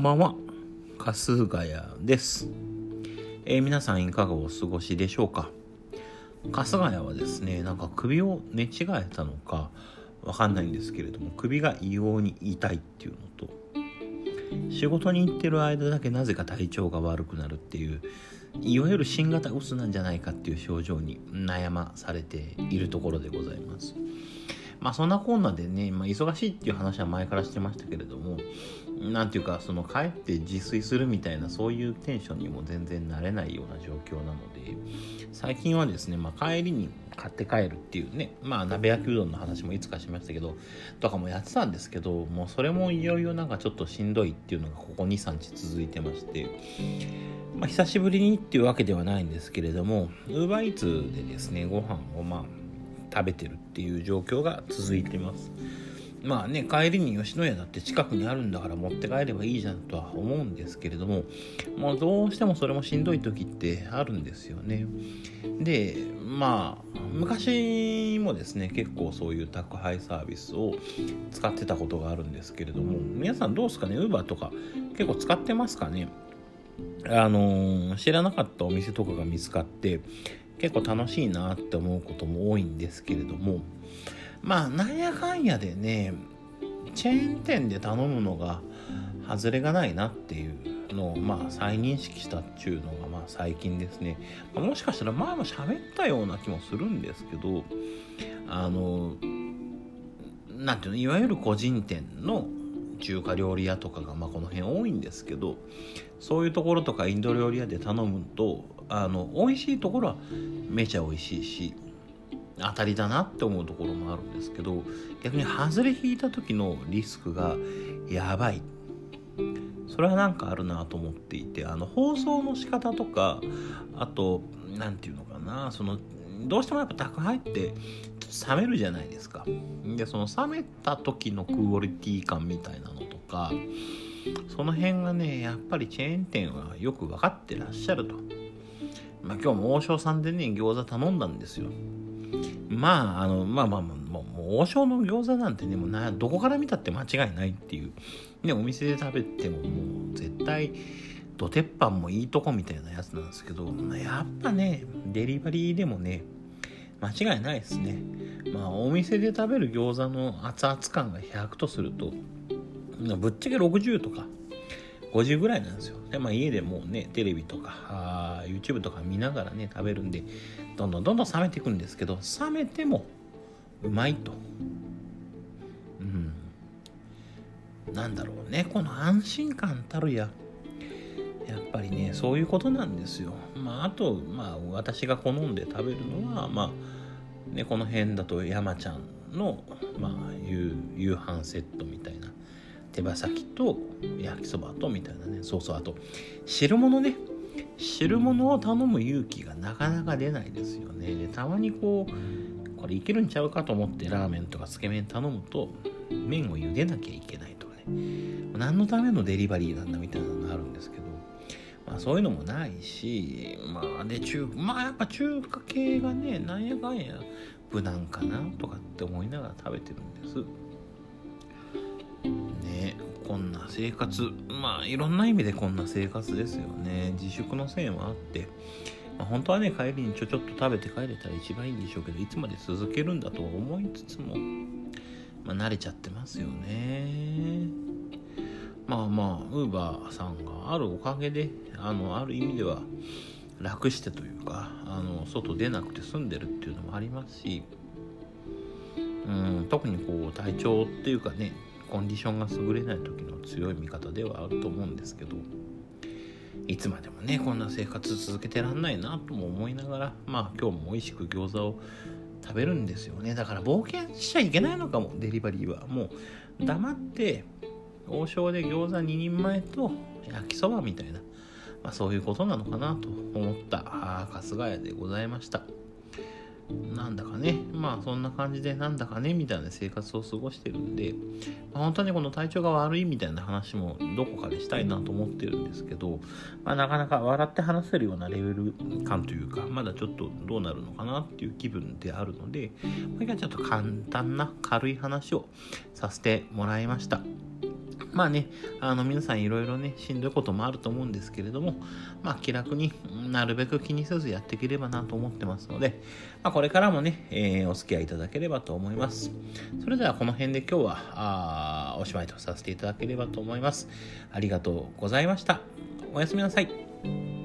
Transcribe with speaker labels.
Speaker 1: んばんは。春日谷です、えー、皆さんいかがお過ごしでしょうか？春日谷はですねなんか首を寝違えたのかわかんないんですけれども首が異様に痛いっていうのと仕事に行ってる間だけなぜか体調が悪くなるっていういわゆる新型うつなんじゃないかっていう症状に悩まされているところでございます。まあそんなこんなでね、まあ、忙しいっていう話は前からしてましたけれどもなんていうかその帰って自炊するみたいなそういうテンションにも全然なれないような状況なので最近はですね、まあ、帰りに買って帰るっていうねまあ鍋焼きうどんの話もいつかしましたけどとかもやってたんですけどもうそれもいよいよなんかちょっとしんどいっていうのがここ23日続いてましてまあ、久しぶりにっていうわけではないんですけれども UberEats でですねご飯をまあ食べてるっていう状況が続いてます。まあね帰りに吉野家だって近くにあるんだから持って帰ればいいじゃんとは思うんですけれどももうどうしてもそれもしんどい時ってあるんですよね。でまあ昔もですね結構そういう宅配サービスを使ってたことがあるんですけれども皆さんどうですかね？Uber とか結構使ってますかね？あのー、知らなかったお店とかが見つかって結構楽しいなって思うことも多いんですけれどもまあなんやかんやでねチェーン店で頼むのが外れがないなっていうのをまあ再認識したっちゅうのがまあ最近ですね、もしかしたら前も喋ったような気もするんですけどあのなんていうのいわゆる個人店の中華料理屋とかがまあこの辺多いんですけどそういうところとかインド料理屋で頼むとあの美味しいところはめちゃ美味しいし当たりだなって思うところもあるんですけど逆に外れ引いた時のリスクがやばい。それはなんかあるなと思っていてあの放送の仕方とかあと何て言うのかなそのどうしてもやっぱ宅配って冷めるじゃないですかでその冷めた時のクオリティ感みたいなのとかその辺がねやっぱりチェーン店はよく分かってらっしゃるとまあ、今日も王将さんでね、餃子頼んだんですよ。まあ、あの、まあまあ、もう王将の餃子なんてね、もうな、どこから見たって間違いないっていう。ね、お店で食べてももう絶対、ど鉄板もいいとこみたいなやつなんですけど、やっぱね、デリバリーでもね、間違いないですね。まあ、お店で食べる餃子の熱々感が100とすると、ぶっちゃけ60とか、50ぐらいなんですよ。で、まあ家でもうね、テレビとか、あ YouTube とか見ながらね、食べるんで、どんどんどんどん冷めていくんですけど、冷めてもうまいと。うん。なんだろうね、この安心感たるや。やっぱりね、そういうことなんですよ。まあ、あと、まあ、私が好んで食べるのは、まあ、ね、この辺だと山ちゃんの、まあ、夕夕飯セットみたいな手羽先と焼きそばとみたいなねそうそうあと汁物ね。汁物を頼む勇気がなかなか出ないですよね。でたまにこうこれいけるんちゃうかと思ってラーメンとかつけ麺頼むと麺を茹でなきゃいけないとかね。何のためのデリバリーなんだみたいなそういうのもないしまあで中まあやっぱ中華系がねなんやかんや無難かなとかって思いながら食べてるんです。ねこんな生活まあいろんな意味でこんな生活ですよね。自粛のせいもあって、まあ、本当はね帰りにちょちょっと食べて帰れたら一番いいんでしょうけどいつまで続けるんだと思いつつも、まあ、慣れちゃってますよね。まあまあウーバーさんがあるおかげであのある意味では楽してというかあの外出なくて済んでるっていうのもありますしうん特にこう体調っていうかねコンディションが優れない時の強い味方ではあると思うんですけどいつまでもねこんな生活続けてらんないなとも思いながらまあ今日も美味しく餃子を食べるんですよね。だから冒険しちゃいけないのかもデリバリーは。もう黙って王将で餃子2人前と焼きそばみたいな、まあ、そういうことなのかなと思った春日屋でございました。なんだかね、まあそんな感じでなんだかねみたいな生活を過ごしてるんで、まあ、本当にこの体調が悪いみたいな話もどこかでしたいなと思ってるんですけど、まあ、なかなか笑って話せるようなレベル感というか、まだちょっとどうなるのかなっていう気分であるので、まあ、ちょっと簡単な軽い話をさせてもらいました。まあね、あの皆さんいろいろね、しんどいこともあると思うんですけれども、まあ気楽になるべく気にせずやっていければなと思ってますので、まあこれからもね、えー、お付き合いいただければと思います。それではこの辺で今日はあおしまいとさせていただければと思います。ありがとうございました。おやすみなさい。